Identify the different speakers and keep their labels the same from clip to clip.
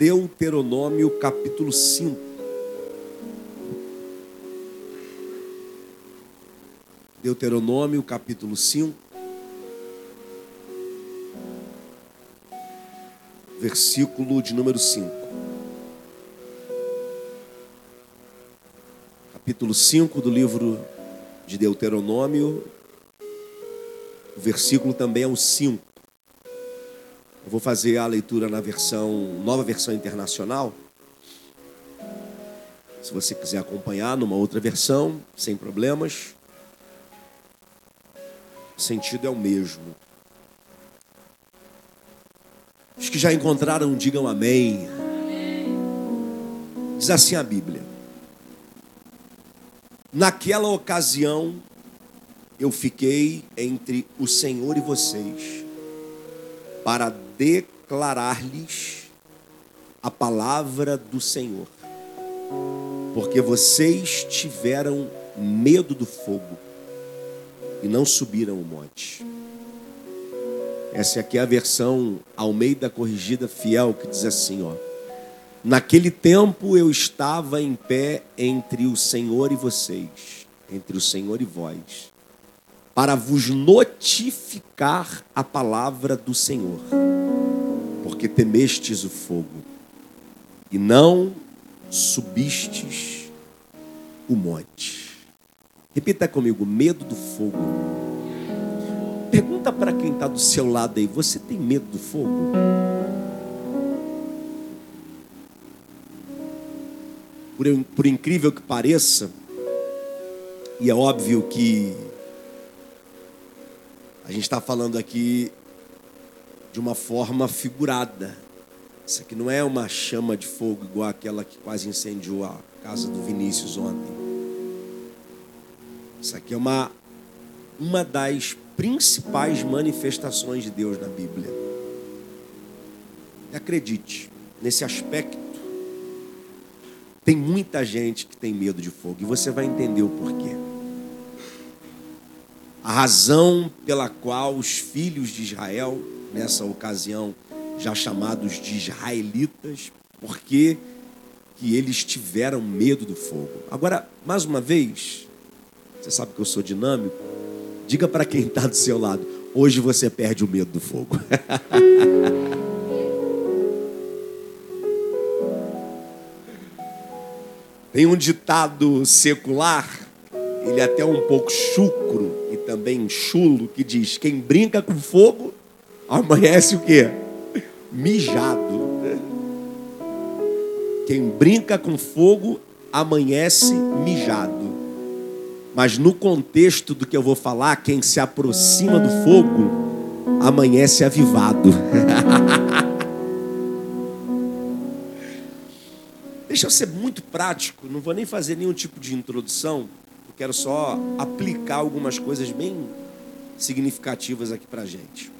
Speaker 1: Deuteronômio capítulo 5. Deuteronômio capítulo 5. Versículo de número 5. Capítulo 5 do livro de Deuteronômio. O versículo também é o 5. Eu vou fazer a leitura na versão, nova versão internacional. Se você quiser acompanhar numa outra versão, sem problemas. O sentido é o mesmo. Os que já encontraram, digam amém. Diz assim a Bíblia. Naquela ocasião, eu fiquei entre o Senhor e vocês para declarar-lhes a palavra do Senhor. Porque vocês tiveram medo do fogo e não subiram o monte. Essa aqui é a versão Almeida Corrigida Fiel que diz assim, ó: Naquele tempo eu estava em pé entre o Senhor e vocês, entre o Senhor e vós para vos notificar a palavra do Senhor, porque temestes o fogo e não subistes o monte. Repita comigo: medo do fogo. Pergunta para quem está do seu lado aí: você tem medo do fogo? Por, por incrível que pareça, e é óbvio que a gente está falando aqui de uma forma figurada. Isso aqui não é uma chama de fogo igual aquela que quase incendiou a casa do Vinícius ontem. Isso aqui é uma, uma das principais manifestações de Deus na Bíblia. E acredite, nesse aspecto, tem muita gente que tem medo de fogo e você vai entender o porquê a razão pela qual os filhos de Israel, nessa ocasião já chamados de israelitas, porque que eles tiveram medo do fogo. Agora, mais uma vez, você sabe que eu sou dinâmico, diga para quem está do seu lado, hoje você perde o medo do fogo. Tem um ditado secular, ele é até um pouco chucro, também chulo que diz: quem brinca com fogo amanhece o quê? Mijado. Quem brinca com fogo amanhece mijado. Mas no contexto do que eu vou falar, quem se aproxima do fogo amanhece avivado. Deixa eu ser muito prático, não vou nem fazer nenhum tipo de introdução quero só aplicar algumas coisas bem significativas aqui para gente.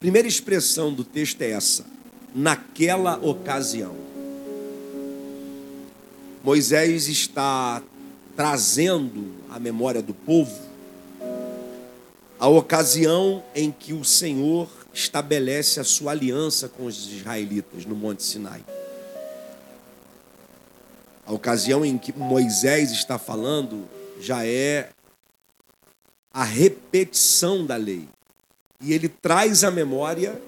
Speaker 1: Primeira expressão do texto é essa: naquela ocasião. Moisés está trazendo à memória do povo a ocasião em que o Senhor estabelece a sua aliança com os israelitas no Monte Sinai. A ocasião em que Moisés está falando já é a repetição da lei. E ele traz à memória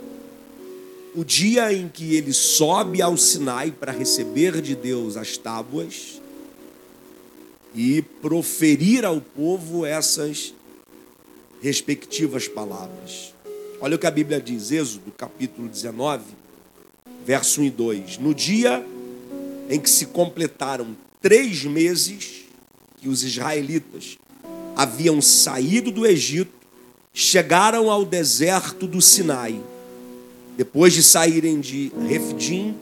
Speaker 1: o dia em que ele sobe ao Sinai para receber de Deus as tábuas e proferir ao povo essas respectivas palavras. Olha o que a Bíblia diz, Êxodo capítulo 19, verso 1 e 2. No dia em que se completaram três meses que os israelitas haviam saído do Egito, chegaram ao deserto do Sinai. Depois de saírem de Refidim,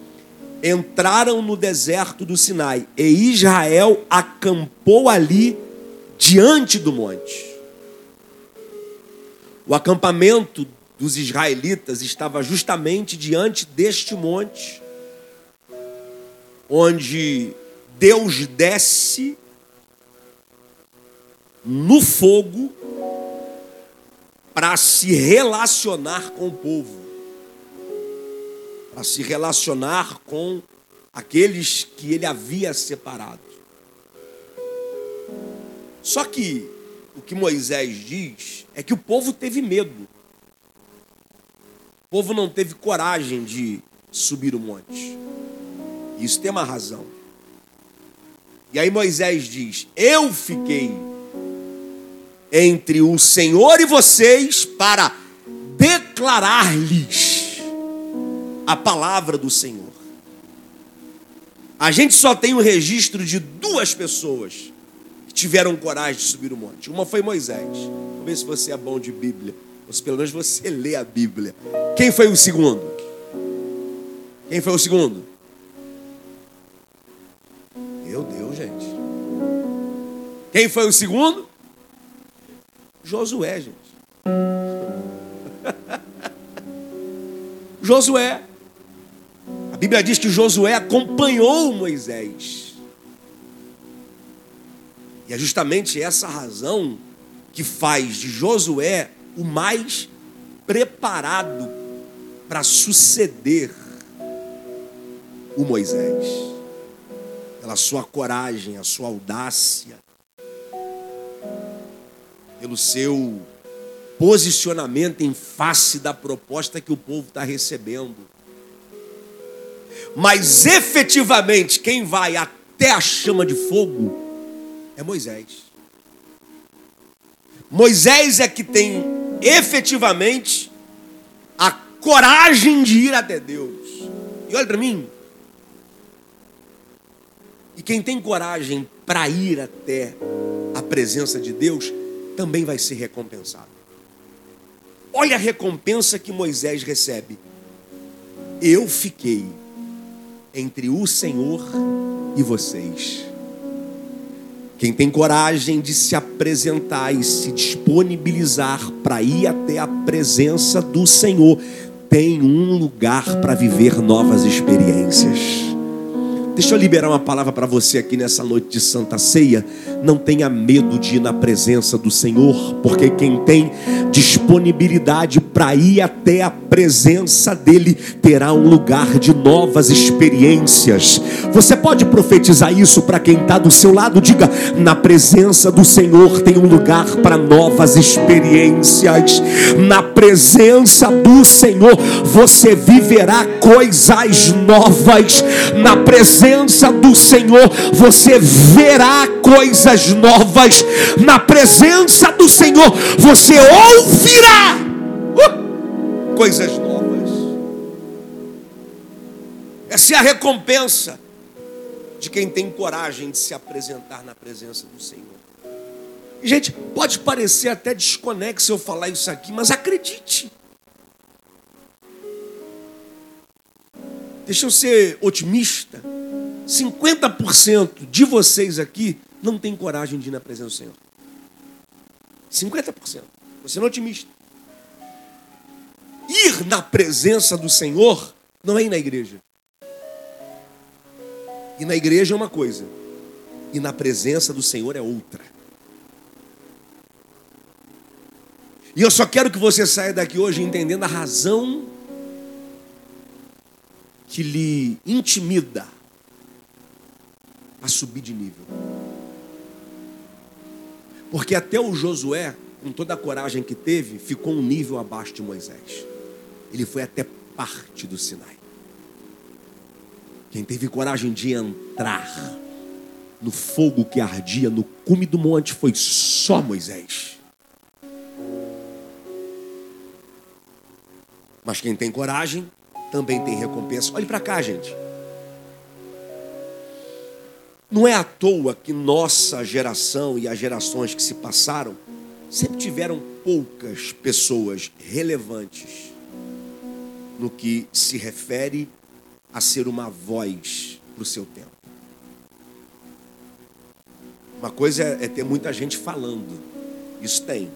Speaker 1: entraram no deserto do Sinai e Israel acampou ali diante do monte. O acampamento dos israelitas estava justamente diante deste monte onde Deus desce no fogo para se relacionar com o povo, para se relacionar com aqueles que ele havia separado. Só que o que Moisés diz é que o povo teve medo. O povo não teve coragem de subir o monte. Isso tem uma razão. E aí Moisés diz: Eu fiquei entre o Senhor e vocês para declarar-lhes a palavra do Senhor. A gente só tem o um registro de duas pessoas que tiveram coragem de subir o monte. Uma foi Moisés. Vamos ver se você é bom de Bíblia. Ou se pelo menos você lê a Bíblia. Quem foi o segundo? Quem foi o segundo? Meu Deus, gente. Quem foi o segundo? Josué, gente. Josué. A Bíblia diz que Josué acompanhou Moisés. E é justamente essa razão que faz de Josué o mais preparado para suceder o Moisés. Pela sua coragem, a sua audácia, pelo seu posicionamento em face da proposta que o povo está recebendo. Mas efetivamente, quem vai até a chama de fogo é Moisés. Moisés é que tem efetivamente a coragem de ir até Deus. E olha para mim. E quem tem coragem para ir até a presença de Deus também vai ser recompensado. Olha a recompensa que Moisés recebe. Eu fiquei entre o Senhor e vocês. Quem tem coragem de se apresentar e se disponibilizar para ir até a presença do Senhor, tem um lugar para viver novas experiências. Deixa eu liberar uma palavra para você aqui nessa noite de Santa Ceia. Não tenha medo de ir na presença do Senhor, porque quem tem disponibilidade para ir até a presença dEle terá um lugar de novas experiências. Você pode profetizar isso para quem está do seu lado? Diga: na presença do Senhor tem um lugar para novas experiências. Na presença do Senhor você viverá coisas novas. Na presença presença do Senhor, você verá coisas novas. Na presença do Senhor, você ouvirá uh, coisas novas. Essa é a recompensa de quem tem coragem de se apresentar na presença do Senhor. Gente, pode parecer até desconexo eu falar isso aqui, mas acredite. Deixa eu ser otimista. 50% de vocês aqui não tem coragem de ir na presença do Senhor. 50%. Você não é otimista. Ir na presença do Senhor não é ir na igreja. E na igreja é uma coisa, e na presença do Senhor é outra. E eu só quero que você saia daqui hoje entendendo a razão que lhe intimida a subir de nível. Porque até o Josué, com toda a coragem que teve, ficou um nível abaixo de Moisés. Ele foi até parte do Sinai. Quem teve coragem de entrar no fogo que ardia no cume do monte foi só Moisés. Mas quem tem coragem também tem recompensa. Olhe para cá, gente. Não é à toa que nossa geração e as gerações que se passaram sempre tiveram poucas pessoas relevantes no que se refere a ser uma voz para o seu tempo. Uma coisa é, é ter muita gente falando, isso tem,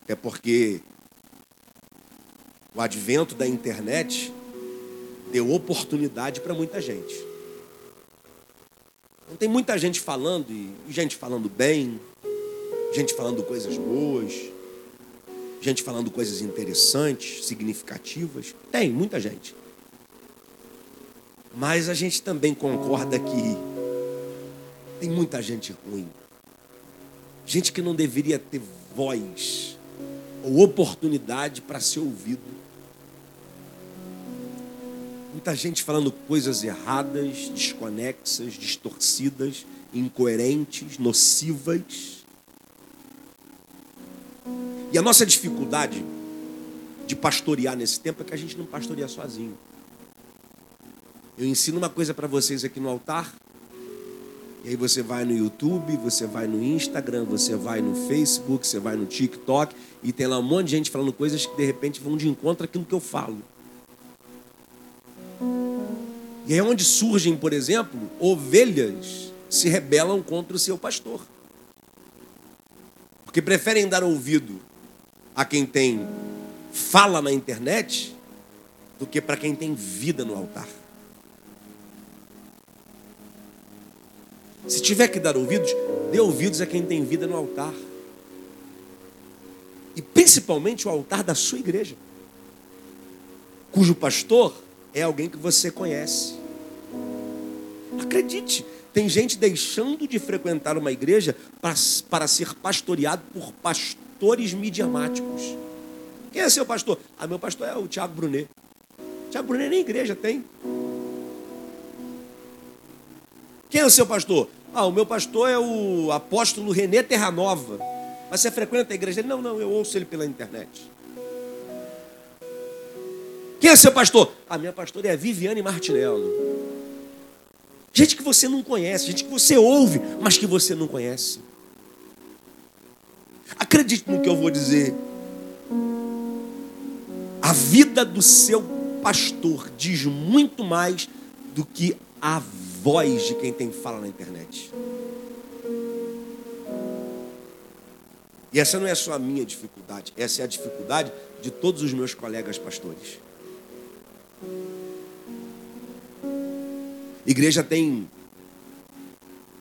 Speaker 1: até porque o advento da internet deu oportunidade para muita gente. Então, tem muita gente falando, e gente falando bem, gente falando coisas boas, gente falando coisas interessantes, significativas. Tem muita gente. Mas a gente também concorda que tem muita gente ruim. Gente que não deveria ter voz ou oportunidade para ser ouvido. Muita gente falando coisas erradas, desconexas, distorcidas, incoerentes, nocivas. E a nossa dificuldade de pastorear nesse tempo é que a gente não pastoreia sozinho. Eu ensino uma coisa para vocês aqui no altar, e aí você vai no YouTube, você vai no Instagram, você vai no Facebook, você vai no TikTok, e tem lá um monte de gente falando coisas que de repente vão de encontro àquilo que eu falo. E é onde surgem, por exemplo, ovelhas se rebelam contra o seu pastor. Porque preferem dar ouvido a quem tem fala na internet do que para quem tem vida no altar. Se tiver que dar ouvidos, dê ouvidos a quem tem vida no altar. E principalmente o altar da sua igreja, cujo pastor é alguém que você conhece. Acredite, tem gente deixando de frequentar uma igreja para, para ser pastoreado por pastores midiamáticos. Quem é seu pastor? Ah, meu pastor é o Tiago Brunet. Tiago Brunet nem igreja tem. Quem é o seu pastor? Ah, o meu pastor é o apóstolo Renê Terranova. Mas você frequenta a igreja? Não, não, eu ouço ele pela internet. Quem é seu pastor? A minha pastora é a Viviane Martinello. Gente que você não conhece, gente que você ouve, mas que você não conhece. Acredite no que eu vou dizer. A vida do seu pastor diz muito mais do que a voz de quem tem fala na internet. E essa não é só a minha dificuldade, essa é a dificuldade de todos os meus colegas pastores. Igreja tem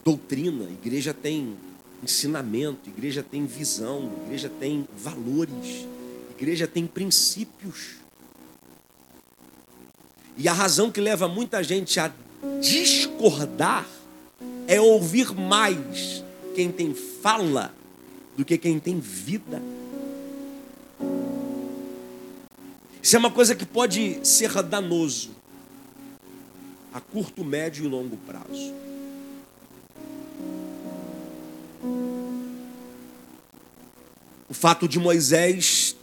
Speaker 1: doutrina, igreja tem ensinamento, igreja tem visão, igreja tem valores, igreja tem princípios. E a razão que leva muita gente a discordar é ouvir mais quem tem fala do que quem tem vida. Isso é uma coisa que pode ser danoso a curto, médio e longo prazo. O fato de Moisés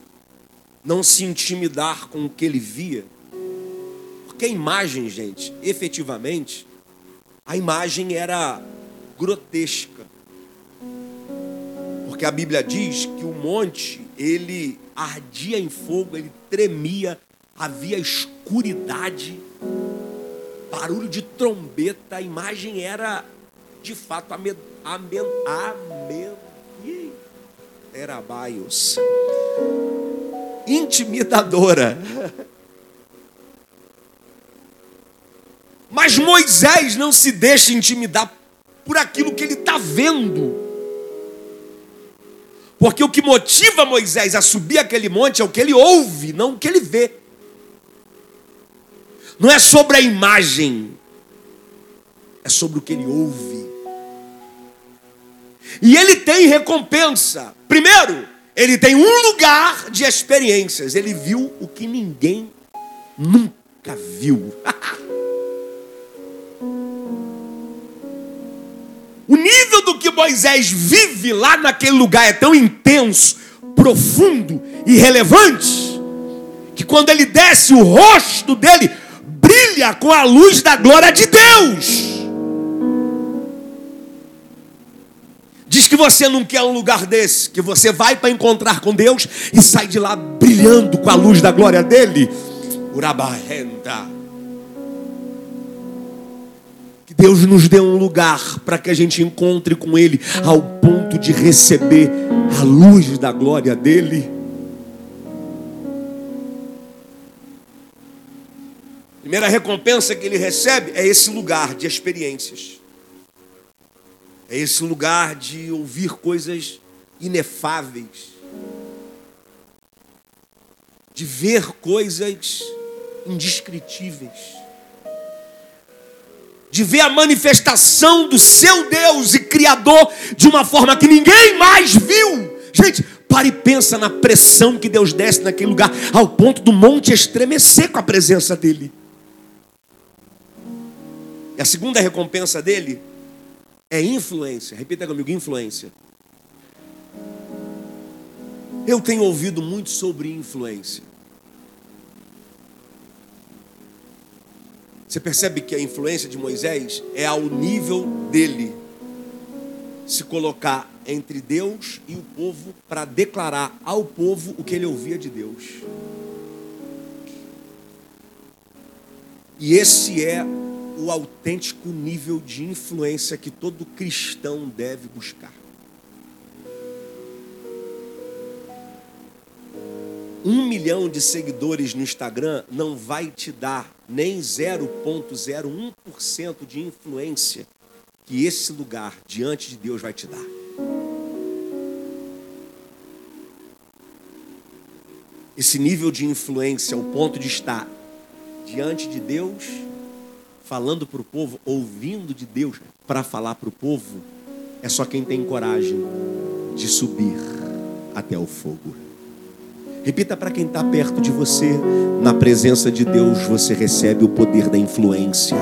Speaker 1: não se intimidar com o que ele via, porque a imagem, gente, efetivamente, a imagem era grotesca. Porque a Bíblia diz que o monte, ele ardia em fogo, ele tremia, havia escuridade barulho de trombeta, a imagem era de fato amen, amen, amen, era baios, intimidadora. Mas Moisés não se deixa intimidar por aquilo que ele está vendo. Porque o que motiva Moisés a subir aquele monte é o que ele ouve, não o que ele vê. Não é sobre a imagem, é sobre o que ele ouve. E ele tem recompensa. Primeiro, ele tem um lugar de experiências. Ele viu o que ninguém nunca viu. o nível do que Moisés vive lá naquele lugar é tão intenso, profundo e relevante, que quando ele desce, o rosto dele brilha com a luz da glória de Deus. Diz que você não quer um lugar desse, que você vai para encontrar com Deus e sai de lá brilhando com a luz da glória dele. Urabarrenda. Que Deus nos dê um lugar para que a gente encontre com Ele ao ponto de receber a luz da glória dele. Primeira recompensa que ele recebe é esse lugar de experiências. É esse lugar de ouvir coisas inefáveis. De ver coisas indescritíveis. de ver a manifestação do seu Deus e Criador de uma forma que ninguém mais viu. Gente, pare e pensa na pressão que Deus desce naquele lugar, ao ponto do monte estremecer com a presença dele. E a segunda recompensa dele é influência. Repita comigo: influência. Eu tenho ouvido muito sobre influência. Você percebe que a influência de Moisés é ao nível dele se colocar entre Deus e o povo para declarar ao povo o que ele ouvia de Deus. E esse é o autêntico nível de influência que todo cristão deve buscar. Um milhão de seguidores no Instagram não vai te dar nem 0,01% de influência que esse lugar diante de Deus vai te dar. Esse nível de influência, o ponto de estar diante de Deus, falando para o povo, ouvindo de Deus para falar para o povo, é só quem tem coragem de subir até o fogo. Repita para quem está perto de você: na presença de Deus você recebe o poder da influência.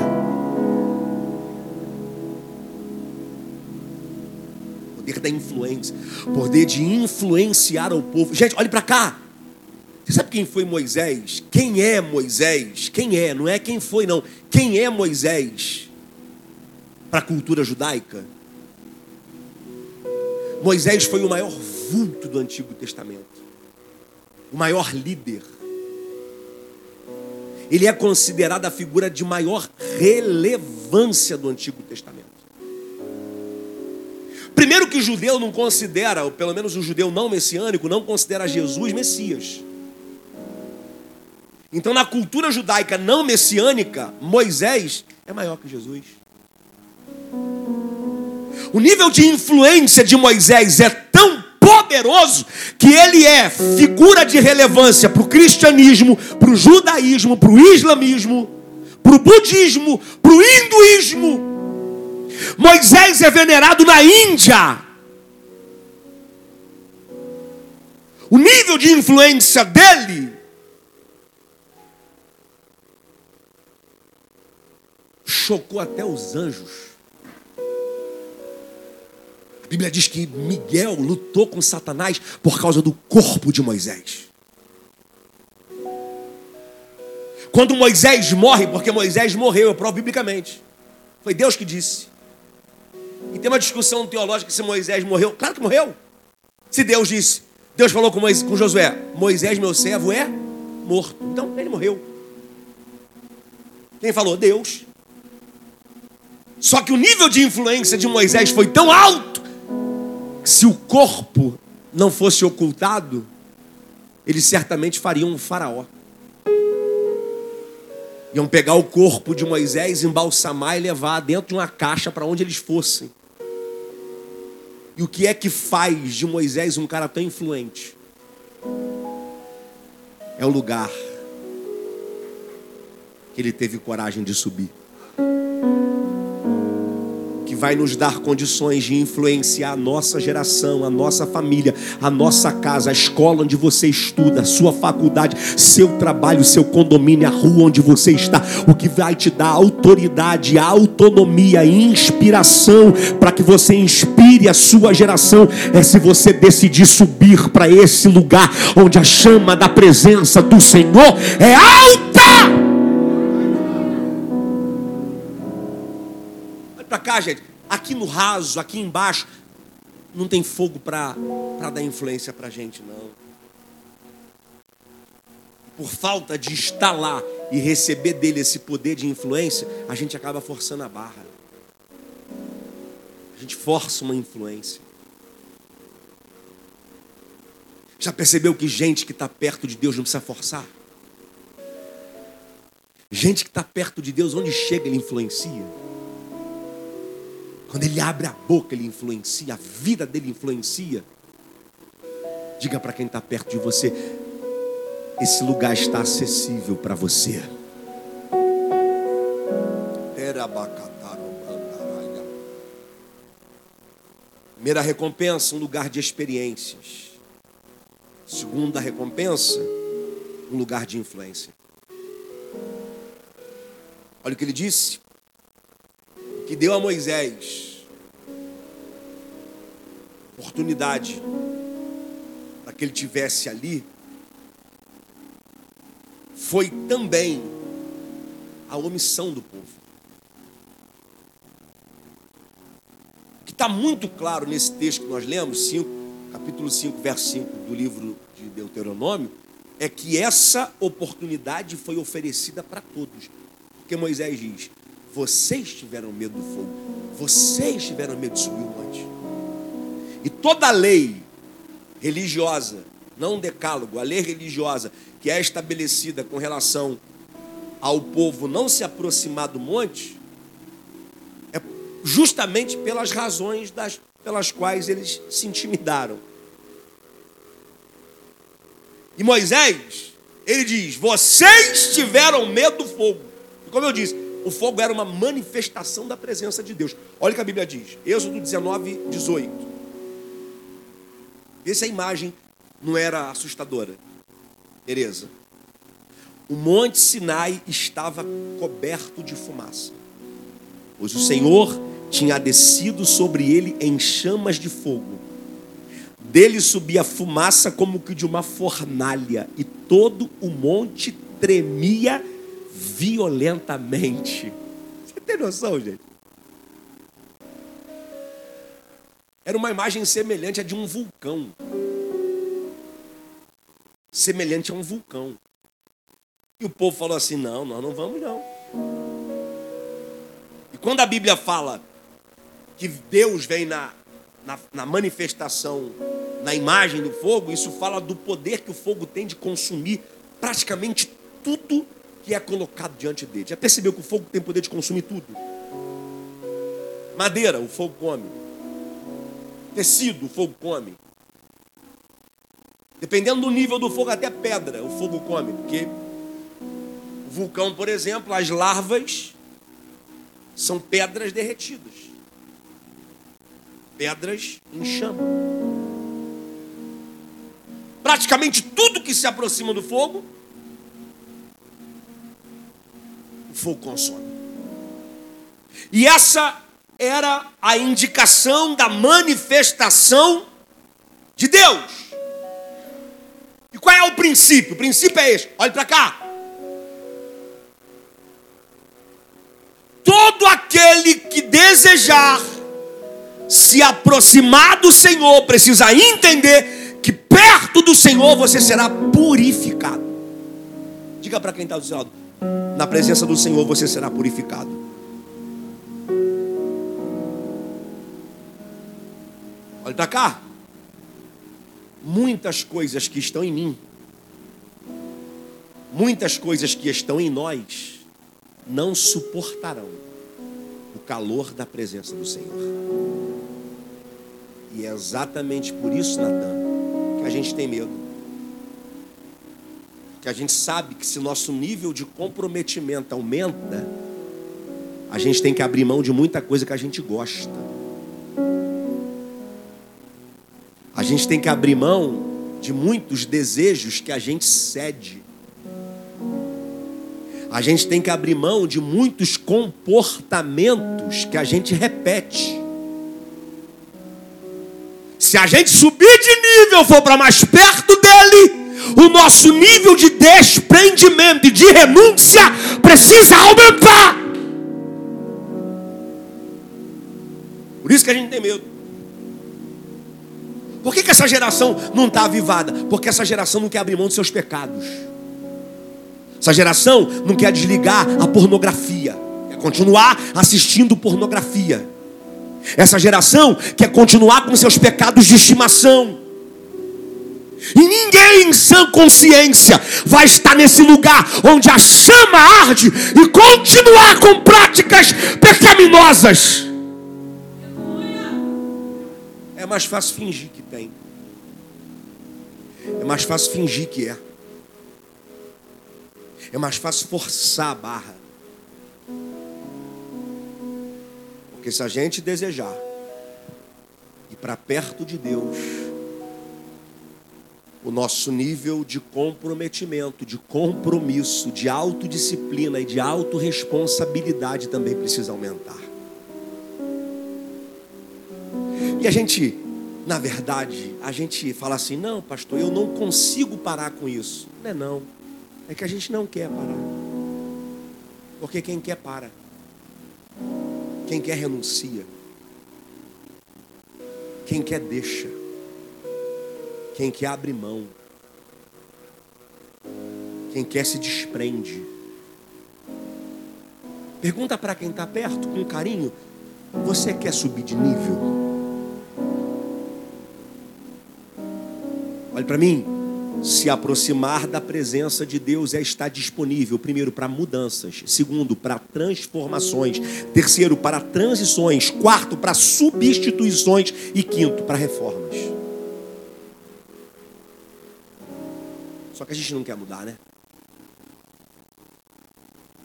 Speaker 1: Poder da influência, poder de influenciar o povo. Gente, olhe para cá. Você sabe quem foi Moisés? Quem é Moisés? Quem é? Não é quem foi, não. Quem é Moisés para a cultura judaica? Moisés foi o maior vulto do Antigo Testamento, o maior líder. Ele é considerado a figura de maior relevância do Antigo Testamento. Primeiro que o judeu não considera, ou pelo menos o judeu não messiânico, não considera Jesus Messias. Então, na cultura judaica não messiânica, Moisés é maior que Jesus. O nível de influência de Moisés é tão poderoso que ele é figura de relevância para o cristianismo, para o judaísmo, para o islamismo, para o budismo, para o hinduísmo. Moisés é venerado na Índia. O nível de influência dele chocou até os anjos. A Bíblia diz que Miguel lutou com Satanás por causa do corpo de Moisés. Quando Moisés morre, porque Moisés morreu, eu provo biblicamente. Foi Deus que disse. E tem uma discussão teológica se Moisés morreu. Claro que morreu. Se Deus disse, Deus falou com, Moisés, com Josué: Moisés, meu servo, é morto. Então ele morreu. Quem falou? Deus. Só que o nível de influência de Moisés foi tão alto que se o corpo não fosse ocultado, eles certamente fariam um faraó. Iam pegar o corpo de Moisés, embalsamar e levar dentro de uma caixa para onde eles fossem. E o que é que faz de Moisés um cara tão influente? É o lugar que ele teve coragem de subir que vai nos dar condições de influenciar a nossa geração, a nossa família, a nossa casa, a escola onde você estuda, a sua faculdade, seu trabalho, seu condomínio, a rua onde você está. O que vai te dar autoridade, autonomia, inspiração para que você inspire a sua geração é se você decidir subir para esse lugar onde a chama da presença do Senhor é alta. Para cá, gente. Aqui no raso, aqui embaixo, não tem fogo para dar influência para a gente, não. Por falta de estar lá e receber dele esse poder de influência, a gente acaba forçando a barra. A gente força uma influência. Já percebeu que gente que está perto de Deus não precisa forçar? Gente que está perto de Deus, onde chega, ele influencia. Quando ele abre a boca, ele influencia, a vida dele influencia. Diga para quem está perto de você: esse lugar está acessível para você. Primeira recompensa, um lugar de experiências. Segunda recompensa, um lugar de influência. Olha o que ele disse: que deu a Moisés oportunidade para que ele tivesse ali foi também a omissão do povo. O que está muito claro nesse texto que nós lemos, 5, capítulo 5, verso 5 do livro de Deuteronômio, é que essa oportunidade foi oferecida para todos. Porque Moisés diz: vocês tiveram medo do fogo, vocês tiveram medo de subir o monte. E toda lei religiosa, não decálogo, a lei religiosa que é estabelecida com relação ao povo não se aproximar do monte, é justamente pelas razões das, pelas quais eles se intimidaram. E Moisés, ele diz: Vocês tiveram medo do fogo. Como eu disse, o fogo era uma manifestação da presença de Deus. Olha o que a Bíblia diz, Êxodo 19, 18. Vê se a imagem não era assustadora. Tereza. O monte Sinai estava coberto de fumaça, pois o Senhor tinha descido sobre ele em chamas de fogo. Dele subia fumaça como que de uma fornalha, e todo o monte tremia violentamente. Você tem noção, gente? Era uma imagem semelhante à de um vulcão semelhante a um vulcão. E o povo falou assim: não, nós não vamos não. E quando a Bíblia fala que Deus vem na, na, na, manifestação, na imagem do fogo, isso fala do poder que o fogo tem de consumir praticamente tudo que é colocado diante dele. Já percebeu que o fogo tem poder de consumir tudo? Madeira, o fogo come. Tecido, o fogo come. Dependendo do nível do fogo, até pedra o fogo come. Porque o vulcão, por exemplo, as larvas são pedras derretidas. Pedras em chama. Praticamente tudo que se aproxima do fogo, fogo consome. E essa era a indicação da manifestação de Deus. E qual é o princípio? O princípio é este: olhe para cá. Todo aquele que desejar se aproximar do Senhor precisa entender que perto do Senhor você será purificado. Diga para quem está do seu lado: na presença do Senhor você será purificado. Olhe para cá muitas coisas que estão em mim, muitas coisas que estão em nós, não suportarão o calor da presença do Senhor. E é exatamente por isso, Natan, que a gente tem medo. Que a gente sabe que se nosso nível de comprometimento aumenta, a gente tem que abrir mão de muita coisa que a gente gosta. A gente tem que abrir mão de muitos desejos que a gente cede. A gente tem que abrir mão de muitos comportamentos que a gente repete. Se a gente subir de nível, for para mais perto dele, o nosso nível de desprendimento e de renúncia precisa aumentar. Por isso que a gente tem medo. Por que, que essa geração não está avivada? Porque essa geração não quer abrir mão dos seus pecados. Essa geração não quer desligar a pornografia, quer continuar assistindo pornografia. Essa geração quer continuar com seus pecados de estimação. E ninguém em sã consciência vai estar nesse lugar onde a chama arde e continuar com práticas pecaminosas. É mais fácil fingir que tem. É mais fácil fingir que é. É mais fácil forçar a barra. Porque se a gente desejar E para perto de Deus, o nosso nível de comprometimento, de compromisso, de autodisciplina e de autorresponsabilidade também precisa aumentar. E a gente, na verdade, a gente fala assim: não, pastor, eu não consigo parar com isso. Não é não. É que a gente não quer parar. Porque quem quer para. Quem quer renuncia. Quem quer deixa. Quem quer abre mão. Quem quer se desprende. Pergunta para quem está perto com carinho: Você quer subir de nível? Olhe para mim. Se aproximar da presença de Deus é estar disponível, primeiro, para mudanças, segundo, para transformações, terceiro, para transições, quarto, para substituições e quinto, para reformas. Só que a gente não quer mudar, né?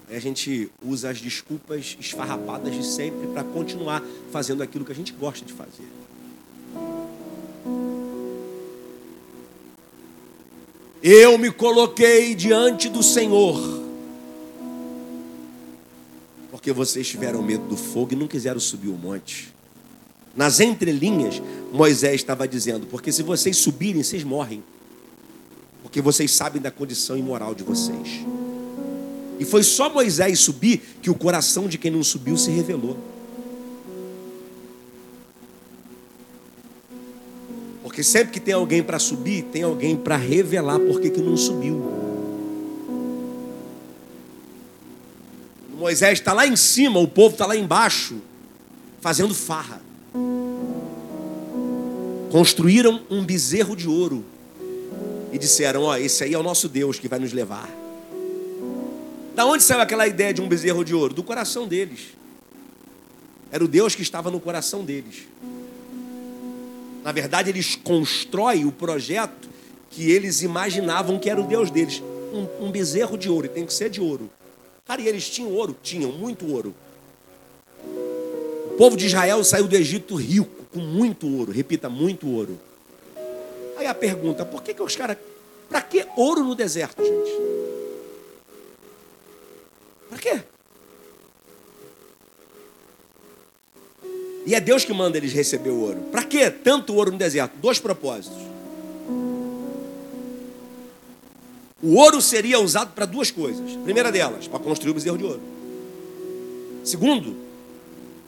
Speaker 1: Aí a gente usa as desculpas esfarrapadas de sempre para continuar fazendo aquilo que a gente gosta de fazer. Eu me coloquei diante do Senhor. Porque vocês tiveram medo do fogo e não quiseram subir o monte. Nas entrelinhas, Moisés estava dizendo: porque se vocês subirem, vocês morrem porque vocês sabem da condição imoral de vocês. E foi só Moisés subir que o coração de quem não subiu se revelou. Porque sempre que tem alguém para subir, tem alguém para revelar por que não subiu. Moisés está lá em cima, o povo está lá embaixo, fazendo farra. Construíram um bezerro de ouro e disseram: Ó, oh, esse aí é o nosso Deus que vai nos levar. Da onde saiu aquela ideia de um bezerro de ouro? Do coração deles. Era o Deus que estava no coração deles. Na verdade, eles constroem o projeto que eles imaginavam que era o Deus deles. Um, um bezerro de ouro, tem que ser de ouro. Cara, e eles tinham ouro? Tinham muito ouro. O povo de Israel saiu do Egito rico, com muito ouro. Repita, muito ouro. Aí a pergunta, por que, que os caras. Para que ouro no deserto, gente? Para quê? E é Deus que manda eles receber o ouro. Para que tanto ouro no deserto? Dois propósitos. O ouro seria usado para duas coisas. Primeira delas, para construir o bezerro de ouro. Segundo,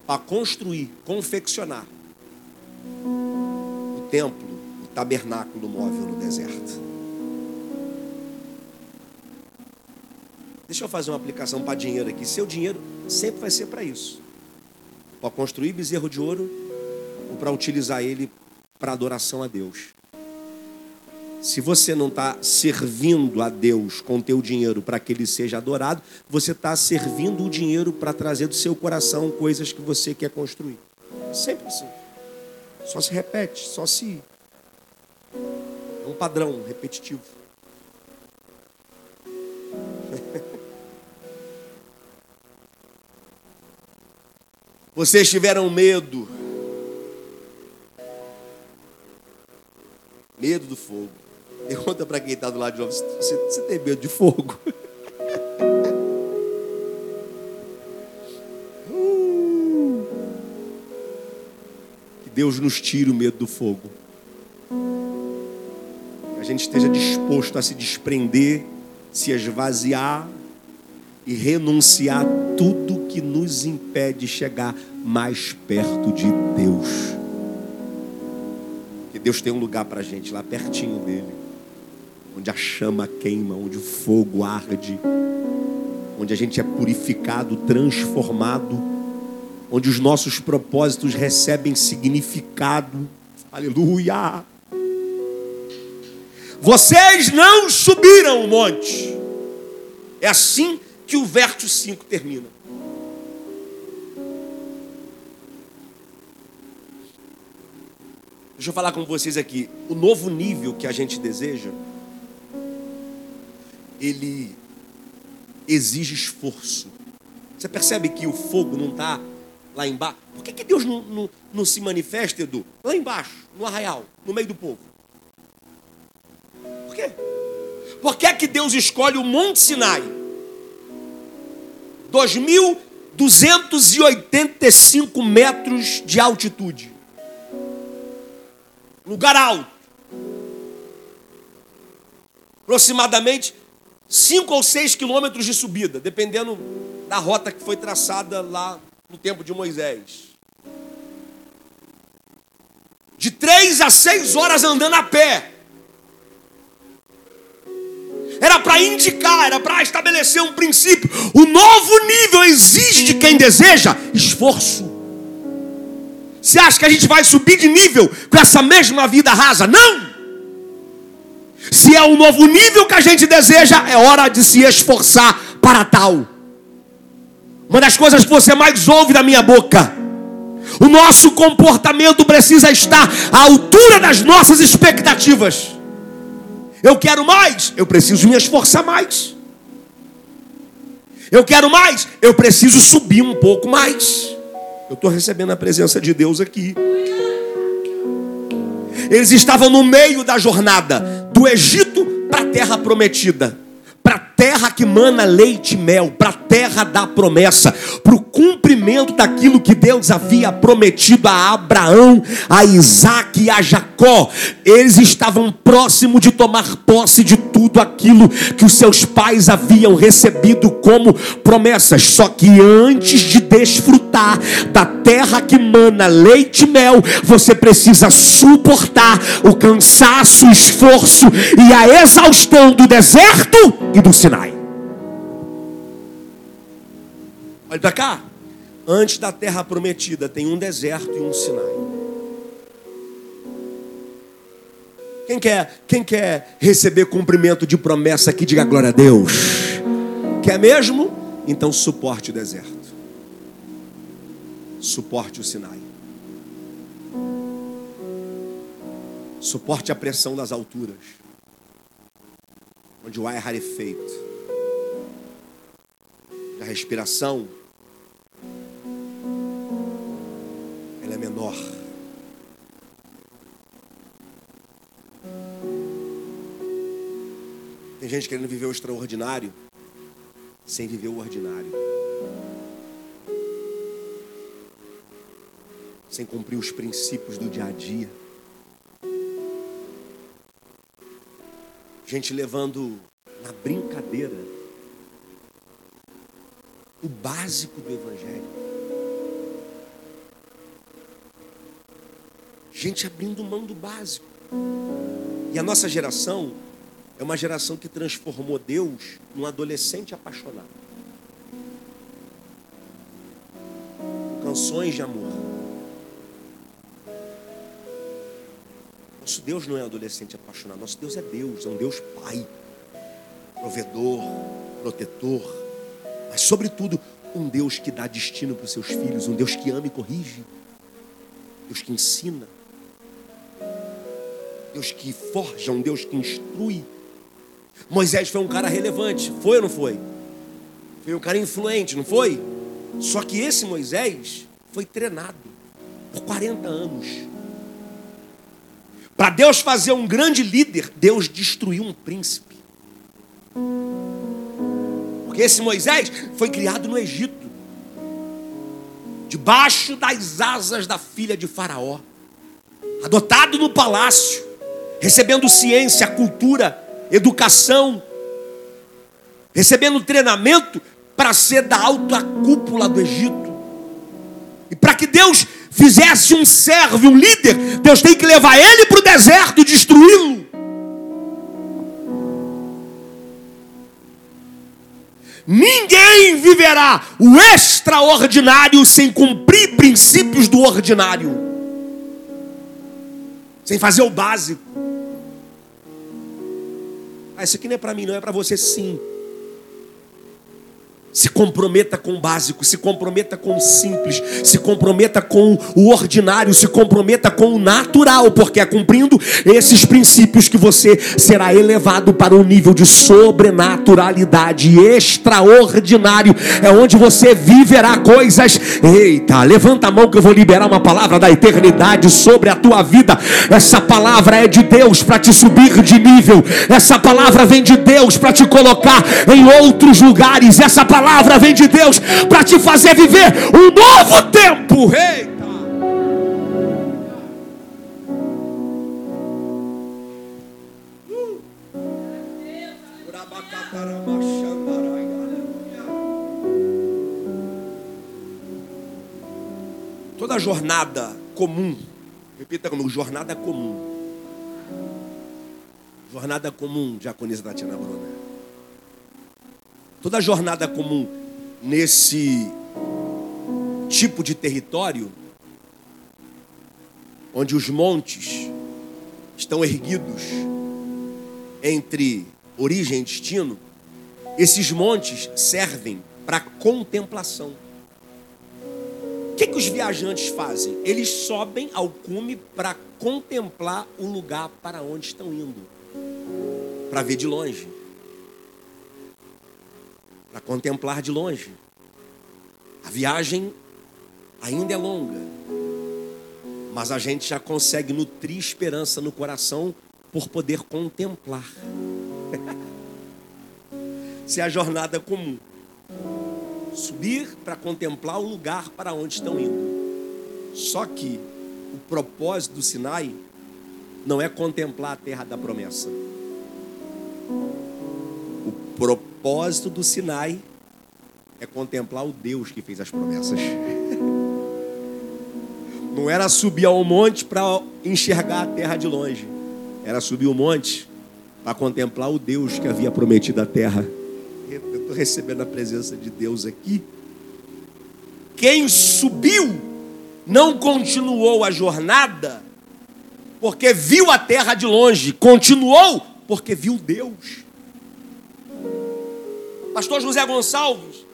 Speaker 1: para construir, confeccionar o templo tabernáculo móvel no deserto. Deixa eu fazer uma aplicação para dinheiro aqui. Seu dinheiro sempre vai ser para isso. Para construir bezerro de ouro ou para utilizar ele para adoração a Deus. Se você não está servindo a Deus com teu dinheiro para que ele seja adorado, você está servindo o dinheiro para trazer do seu coração coisas que você quer construir. Sempre assim. Só se repete, só se é um padrão repetitivo. Vocês tiveram medo. Medo do fogo. Pergunta para quem está do lado de novo: você, você tem medo de fogo? Uh! Deus nos tire o medo do fogo a gente esteja disposto a se desprender, se esvaziar e renunciar tudo que nos impede de chegar mais perto de Deus. Que Deus tem um lugar para a gente lá pertinho dele, onde a chama queima, onde o fogo arde, onde a gente é purificado, transformado, onde os nossos propósitos recebem significado. Aleluia! Vocês não subiram o monte. É assim que o verso 5 termina. Deixa eu falar com vocês aqui. O novo nível que a gente deseja, ele exige esforço. Você percebe que o fogo não está lá embaixo? Por que, que Deus não, não, não se manifesta, Edu? Lá embaixo, no arraial, no meio do povo. Por quê? Por que, é que Deus escolhe o Monte Sinai? 2.285 metros de altitude. Lugar alto. Aproximadamente 5 ou 6 quilômetros de subida, dependendo da rota que foi traçada lá no tempo de Moisés. De três a seis horas andando a pé. Era para indicar, era para estabelecer um princípio. O novo nível exige de quem deseja esforço. Você acha que a gente vai subir de nível com essa mesma vida rasa? Não! Se é um novo nível que a gente deseja, é hora de se esforçar para tal. Uma das coisas que você mais ouve da minha boca. O nosso comportamento precisa estar à altura das nossas expectativas. Eu quero mais, eu preciso me esforçar mais. Eu quero mais, eu preciso subir um pouco mais. Eu estou recebendo a presença de Deus aqui. Eles estavam no meio da jornada do Egito para a terra prometida terra que mana leite e mel, para a terra da promessa, para o cumprimento daquilo que Deus havia prometido a Abraão, a Isaac e a Jacó. Eles estavam próximos de tomar posse de tudo aquilo que os seus pais haviam recebido como promessas. Só que antes de desfrutar da terra que mana leite e mel, você precisa suportar o cansaço, o esforço e a exaustão do deserto e do. Sinai. Olha para cá. Antes da terra prometida tem um deserto e um Sinai. Quem quer, quem quer receber cumprimento de promessa que diga glória a Deus? Quer mesmo? Então suporte o deserto. Suporte o Sinai. Suporte a pressão das alturas onde o ar é rarefeito. A respiração ela é menor. Tem gente querendo viver o extraordinário sem viver o ordinário. Sem cumprir os princípios do dia a dia. Gente levando na brincadeira o básico do Evangelho. Gente abrindo mão do básico. E a nossa geração é uma geração que transformou Deus num adolescente apaixonado. Canções de amor. Nosso Deus não é adolescente apaixonado, nosso Deus é Deus, é um Deus Pai, provedor, protetor, mas, sobretudo, um Deus que dá destino para os seus filhos, um Deus que ama e corrige, Deus que ensina, Deus que forja, um Deus que instrui. Moisés foi um cara relevante, foi ou não foi? Foi um cara influente, não foi? Só que esse Moisés foi treinado por 40 anos para Deus fazer um grande líder, Deus destruiu um príncipe. Porque esse Moisés foi criado no Egito, debaixo das asas da filha de Faraó, adotado no palácio, recebendo ciência, cultura, educação, recebendo treinamento para ser da alta cúpula do Egito. E para que Deus fizesse um servo, um líder, Deus tem que levar ele para o deserto e destruí-lo. Ninguém viverá o extraordinário sem cumprir princípios do ordinário, sem fazer o básico. Ah, isso aqui não é para mim, não é para você, sim. Se comprometa com o básico, se comprometa com o simples, se comprometa com o ordinário, se comprometa com o natural, porque é cumprindo esses princípios que você será elevado para um nível de sobrenaturalidade extraordinário. É onde você viverá coisas. Eita, levanta a mão que eu vou liberar uma palavra da eternidade sobre a tua vida. Essa palavra é de Deus para te subir de nível. Essa palavra vem de Deus para te colocar em outros lugares. Essa palavra palavra vem de Deus para te fazer viver um novo tempo. Eita! Toda jornada comum, repita comigo, jornada comum. Jornada comum, diaconisa Tatiana Bruna Toda jornada comum nesse tipo de território, onde os montes estão erguidos entre origem e destino, esses montes servem para contemplação. O que, que os viajantes fazem? Eles sobem ao cume para contemplar o lugar para onde estão indo, para ver de longe para contemplar de longe. A viagem ainda é longa, mas a gente já consegue nutrir esperança no coração por poder contemplar. Se é a jornada comum, subir para contemplar o lugar para onde estão indo. Só que o propósito do Sinai não é contemplar a terra da promessa. O propósito propósito do Sinai é contemplar o Deus que fez as promessas. Não era subir ao monte para enxergar a terra de longe. Era subir o monte para contemplar o Deus que havia prometido a terra. Eu estou recebendo a presença de Deus aqui. Quem subiu não continuou a jornada porque viu a terra de longe, continuou porque viu Deus. Pastor José Gonçalves,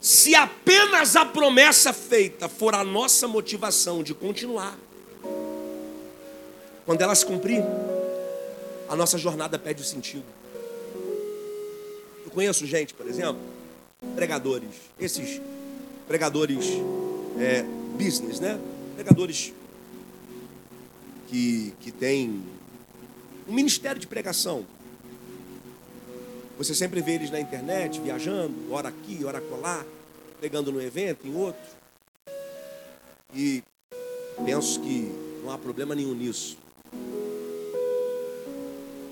Speaker 1: se apenas a promessa feita for a nossa motivação de continuar, quando ela se cumprir, a nossa jornada perde o sentido. Eu conheço gente, por exemplo, pregadores, esses pregadores é, business, né? Pregadores que, que têm um ministério de pregação, você sempre vê eles na internet, viajando, hora aqui, hora colar, pegando no evento, em outro. E penso que não há problema nenhum nisso.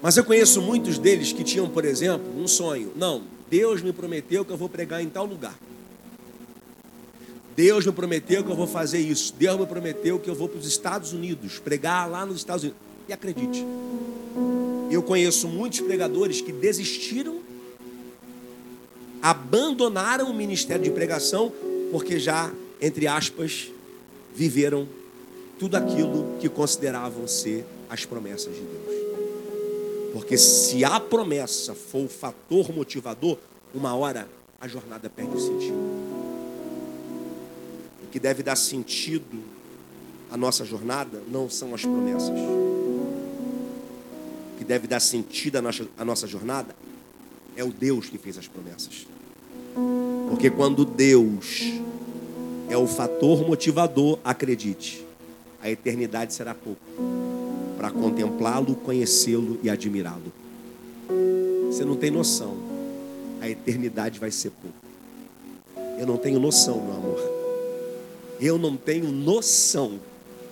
Speaker 1: Mas eu conheço muitos deles que tinham, por exemplo, um sonho. Não, Deus me prometeu que eu vou pregar em tal lugar. Deus me prometeu que eu vou fazer isso. Deus me prometeu que eu vou para os Estados Unidos, pregar lá nos Estados Unidos. E acredite, eu conheço muitos pregadores que desistiram, abandonaram o ministério de pregação, porque já, entre aspas, viveram tudo aquilo que consideravam ser as promessas de Deus. Porque se a promessa for o fator motivador, uma hora a jornada perde o sentido. O que deve dar sentido à nossa jornada não são as promessas deve dar sentido à nossa, à nossa jornada é o Deus que fez as promessas. Porque quando Deus é o fator motivador, acredite, a eternidade será pouco para contemplá-lo, conhecê-lo e admirá-lo. Você não tem noção, a eternidade vai ser pouco. Eu não tenho noção, meu amor. Eu não tenho noção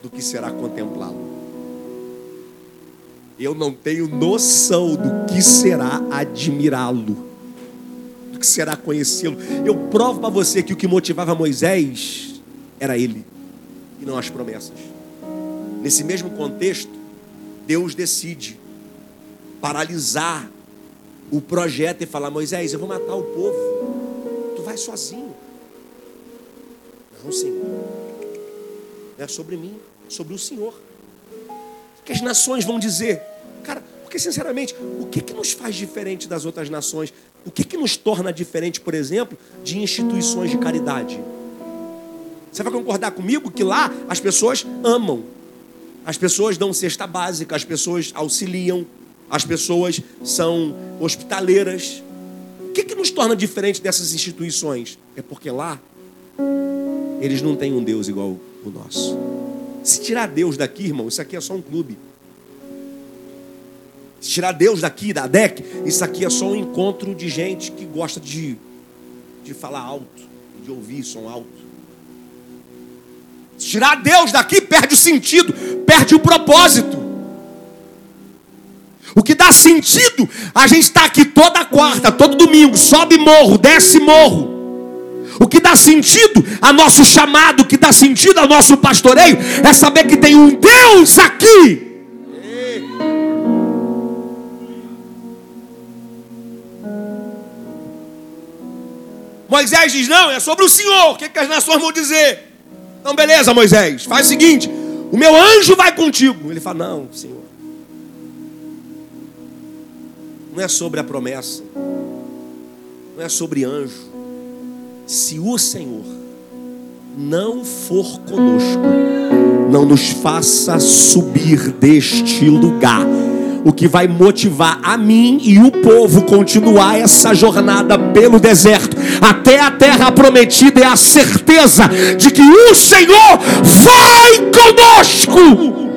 Speaker 1: do que será contemplá-lo eu não tenho noção do que será admirá-lo, do que será conhecê-lo. Eu provo para você que o que motivava Moisés era ele e não as promessas. Nesse mesmo contexto, Deus decide paralisar o projeto e falar: Moisés, eu vou matar o povo, tu vai sozinho. Não, Senhor, não é sobre mim, é sobre o Senhor que as nações vão dizer? Cara, Porque, sinceramente, o que, que nos faz diferente das outras nações? O que, que nos torna diferente, por exemplo, de instituições de caridade? Você vai concordar comigo que lá as pessoas amam, as pessoas dão cesta básica, as pessoas auxiliam, as pessoas são hospitaleiras. O que, que nos torna diferente dessas instituições? É porque lá eles não têm um Deus igual o nosso. Se tirar Deus daqui, irmão, isso aqui é só um clube. Se tirar Deus daqui, da DEC, isso aqui é só um encontro de gente que gosta de, de falar alto, de ouvir som alto. Se tirar Deus daqui, perde o sentido, perde o propósito. O que dá sentido, a gente está aqui toda quarta, todo domingo, sobe morro, desce morro. O que dá sentido a nosso chamado, o que dá sentido ao nosso pastoreio, é saber que tem um Deus aqui. Moisés diz: Não, é sobre o Senhor. O que, que as nações vão dizer? Então, beleza, Moisés, faz o seguinte: o meu anjo vai contigo. Ele fala: Não, Senhor. Não é sobre a promessa, não é sobre anjo se o Senhor não for conosco, não nos faça subir deste lugar. O que vai motivar a mim e o povo continuar essa jornada pelo deserto até a terra prometida é a certeza de que o Senhor vai conosco.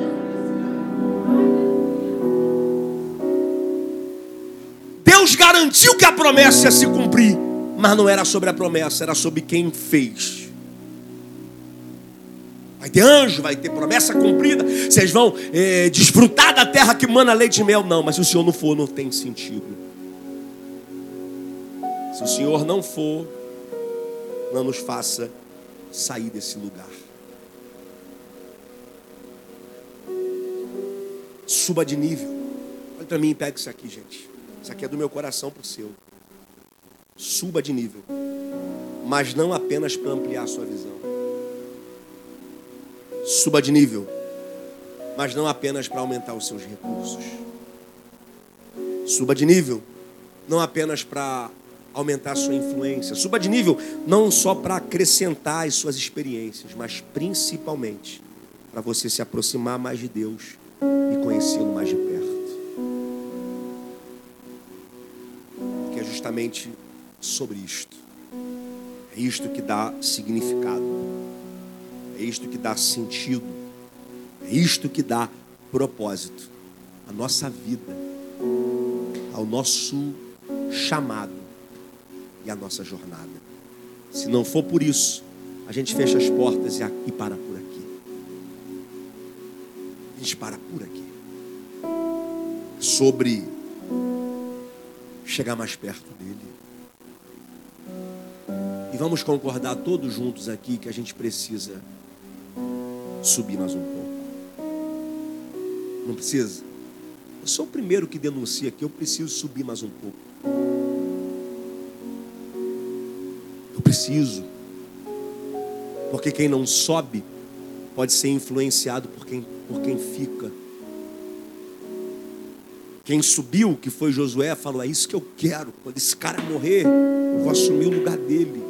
Speaker 1: Deus garantiu que a promessa ia se cumprir mas não era sobre a promessa, era sobre quem fez. Vai ter anjo, vai ter promessa cumprida. Vocês vão é, desfrutar da terra que mana leite e mel. Não, mas se o Senhor não for, não tem sentido. Se o Senhor não for, não nos faça sair desse lugar. Suba de nível. Olha para mim e pega isso aqui, gente. Isso aqui é do meu coração para o seu suba de nível, mas não apenas para ampliar a sua visão. Suba de nível, mas não apenas para aumentar os seus recursos. Suba de nível, não apenas para aumentar a sua influência. Suba de nível não só para acrescentar as suas experiências, mas principalmente para você se aproximar mais de Deus e conhecê-lo mais de perto. Porque é justamente sobre isto. É isto que dá significado. É isto que dá sentido. É isto que dá propósito. A nossa vida, ao nosso chamado e a nossa jornada. Se não for por isso, a gente fecha as portas e para por aqui. A gente para por aqui. Sobre chegar mais perto dele. Vamos concordar todos juntos aqui que a gente precisa subir mais um pouco. Não precisa? Eu sou o primeiro que denuncia que eu preciso subir mais um pouco. Eu preciso. Porque quem não sobe pode ser influenciado por quem, por quem fica. Quem subiu, que foi Josué, falou: É isso que eu quero. Quando esse cara morrer, eu vou assumir o lugar dele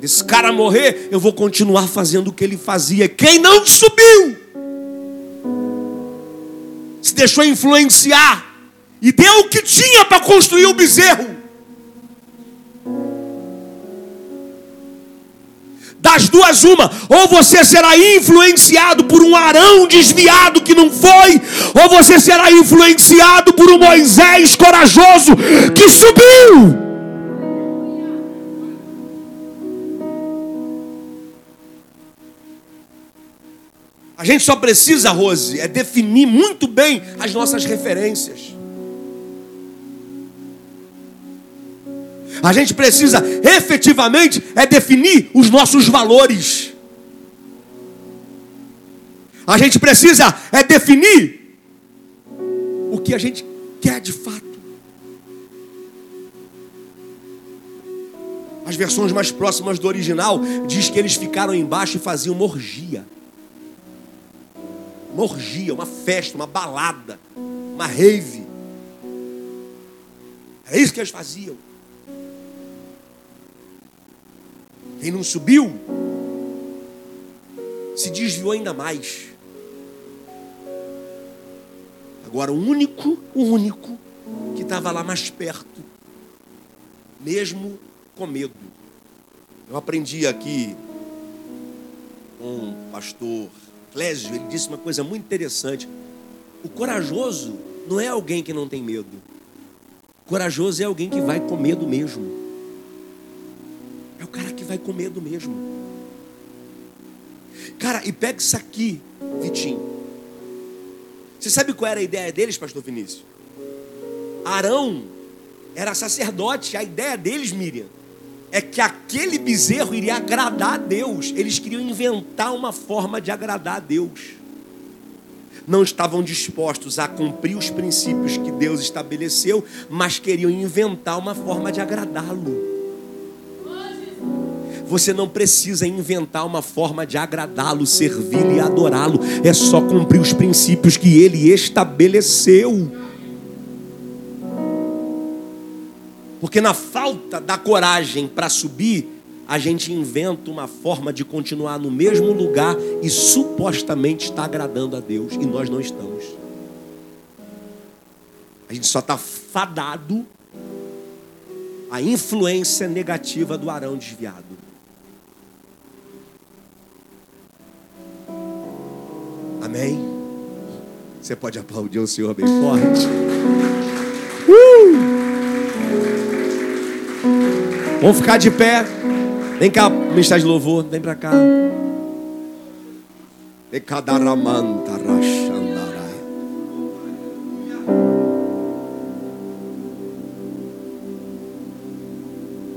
Speaker 1: desse cara morrer, eu vou continuar fazendo o que ele fazia. Quem não subiu, se deixou influenciar e deu o que tinha para construir o bezerro. Das duas, uma, ou você será influenciado por um Arão desviado que não foi, ou você será influenciado por um Moisés corajoso que subiu. A gente só precisa, Rose, é definir muito bem as nossas referências. A gente precisa efetivamente é definir os nossos valores. A gente precisa é definir o que a gente quer de fato. As versões mais próximas do original diz que eles ficaram embaixo e faziam uma orgia. Uma orgia, uma festa, uma balada, uma rave. Era isso que eles faziam. Quem não subiu, se desviou ainda mais. Agora, o único, o único que estava lá mais perto, mesmo com medo. Eu aprendi aqui com um pastor Clésio, ele disse uma coisa muito interessante. O corajoso não é alguém que não tem medo. O corajoso é alguém que vai com medo mesmo. É o cara que vai com medo mesmo. Cara, e pega isso aqui, Vitinho. Você sabe qual era a ideia deles, pastor Vinícius? Arão era sacerdote. A ideia deles, Miriam, é que aquele bezerro iria agradar a Deus. Eles queriam inventar uma forma de agradar a Deus. Não estavam dispostos a cumprir os princípios que Deus estabeleceu, mas queriam inventar uma forma de agradá-lo. Você não precisa inventar uma forma de agradá-lo, servi-lo e adorá-lo. É só cumprir os princípios que ele estabeleceu. Porque na falta da coragem para subir, a gente inventa uma forma de continuar no mesmo lugar e supostamente está agradando a Deus, e nós não estamos. A gente só está fadado à influência negativa do arão desviado. Amém? Você pode aplaudir o Senhor bem forte. Vamos ficar de pé. Vem cá, ministério de louvor. Vem pra cá.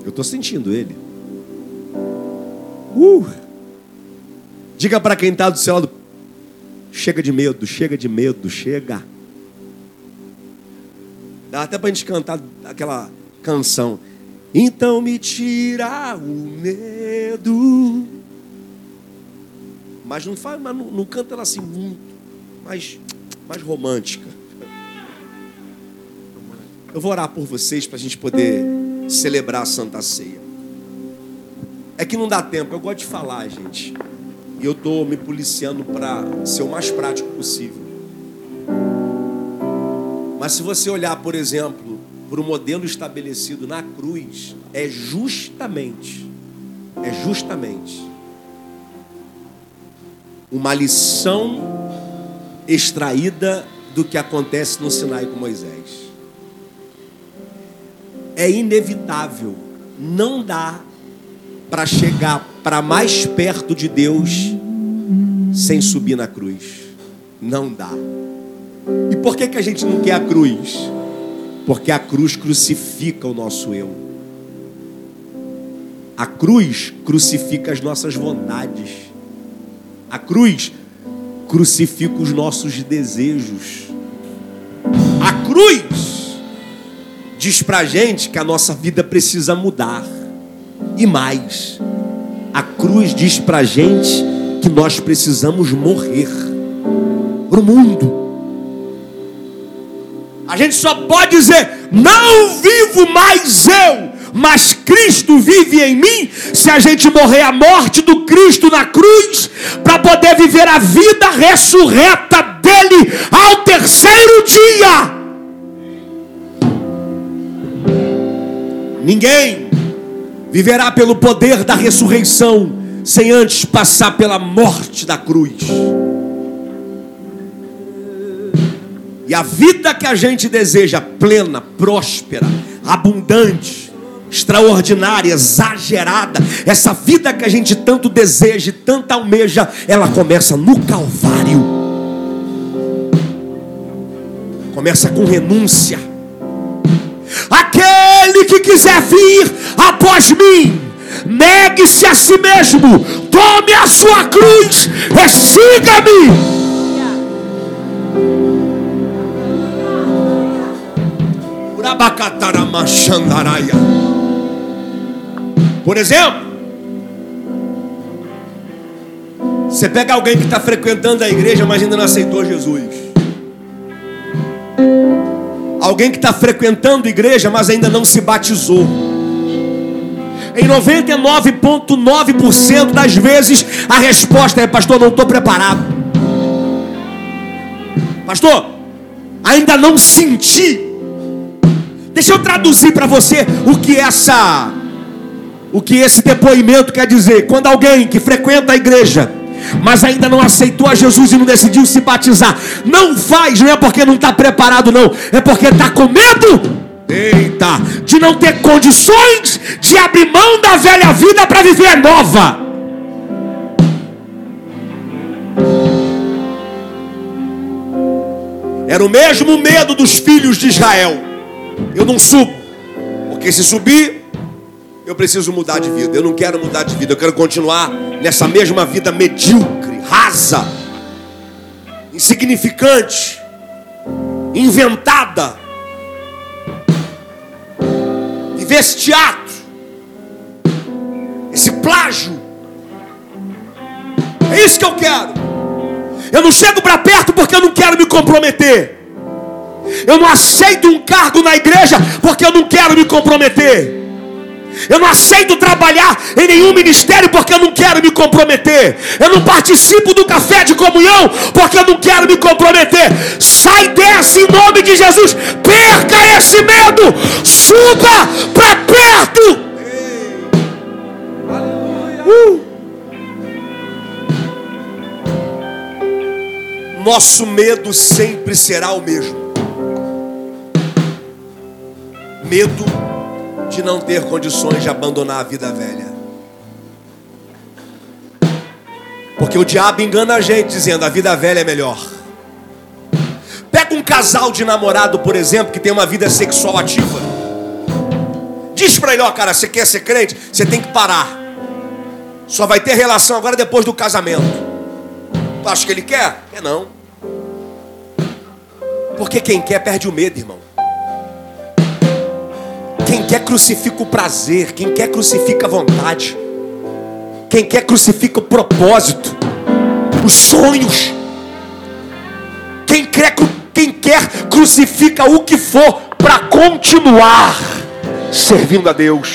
Speaker 1: Eu estou sentindo ele. Uh! Diga para quem tá do céu chega de medo, chega de medo, chega. Dá até para a gente cantar aquela canção. Então me tira o medo. Mas não faz, mas não, não canta ela assim muito, mais, mais romântica. Eu vou orar por vocês para a gente poder celebrar a Santa Ceia. É que não dá tempo, eu gosto de falar, gente. E eu estou me policiando para ser o mais prático possível. Mas se você olhar, por exemplo, para o modelo estabelecido na cruz, é justamente, é justamente uma lição extraída do que acontece no Sinai com Moisés. É inevitável, não dá para chegar para mais perto de Deus sem subir na cruz. Não dá. E por que, que a gente não quer a cruz? Porque a cruz crucifica o nosso eu. A cruz crucifica as nossas vontades. A cruz crucifica os nossos desejos. A cruz diz para gente que a nossa vida precisa mudar. E mais, a cruz diz para a gente que nós precisamos morrer para o mundo. A gente só pode dizer: não vivo mais eu, mas Cristo vive em mim. Se a gente morrer a morte do Cristo na cruz, para poder viver a vida ressurreta dele ao terceiro dia. Ninguém viverá pelo poder da ressurreição, sem antes passar pela morte da cruz. A vida que a gente deseja, plena, próspera, abundante, extraordinária, exagerada, essa vida que a gente tanto deseja tanto almeja, ela começa no Calvário. Começa com renúncia. Aquele que quiser vir após mim, negue-se a si mesmo, tome a sua cruz e siga-me. Por exemplo, Você pega alguém que está frequentando a igreja, mas ainda não aceitou Jesus. Alguém que está frequentando a igreja, mas ainda não se batizou. Em 99,9% das vezes a resposta é: Pastor, não estou preparado. Pastor, ainda não senti. Deixa eu traduzir para você o que essa o que esse depoimento quer dizer. Quando alguém que frequenta a igreja, mas ainda não aceitou a Jesus e não decidiu se batizar, não faz, não é porque não está preparado, não, é porque está com medo. Eita, de não ter condições de abrir mão da velha vida para viver nova. Era o mesmo medo dos filhos de Israel. Eu não subo, porque se subir, eu preciso mudar de vida. Eu não quero mudar de vida. Eu quero continuar nessa mesma vida medíocre, rasa, insignificante, inventada. Viver esse teatro, esse plágio. É isso que eu quero. Eu não chego para perto porque eu não quero me comprometer. Eu não aceito um cargo na igreja porque eu não quero me comprometer. Eu não aceito trabalhar em nenhum ministério porque eu não quero me comprometer. Eu não participo do café de comunhão porque eu não quero me comprometer. Sai dessa em nome de Jesus. Perca esse medo. Suba para perto. Uh. Nosso medo sempre será o mesmo. Medo de não ter condições de abandonar a vida velha. Porque o diabo engana a gente dizendo a vida velha é melhor. Pega um casal de namorado, por exemplo, que tem uma vida sexual ativa. Diz para ele, ó, cara, você quer ser crente? Você tem que parar. Só vai ter relação agora depois do casamento. Tu acha que ele quer? Quer não. Porque quem quer perde o medo, irmão. Quem quer crucifica o prazer, quem quer crucifica a vontade, quem quer crucifica o propósito, os sonhos. Quem quer, quem quer crucifica o que for para continuar servindo a Deus.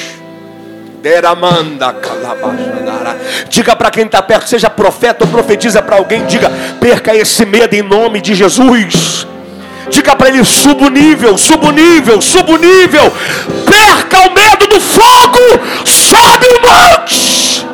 Speaker 1: Diga para quem está perto, seja profeta ou profetiza para alguém, diga: perca esse medo em nome de Jesus. Diga para ele: suba o nível, suba o nível, suba o nível. Perca o medo do fogo, sobe o monte.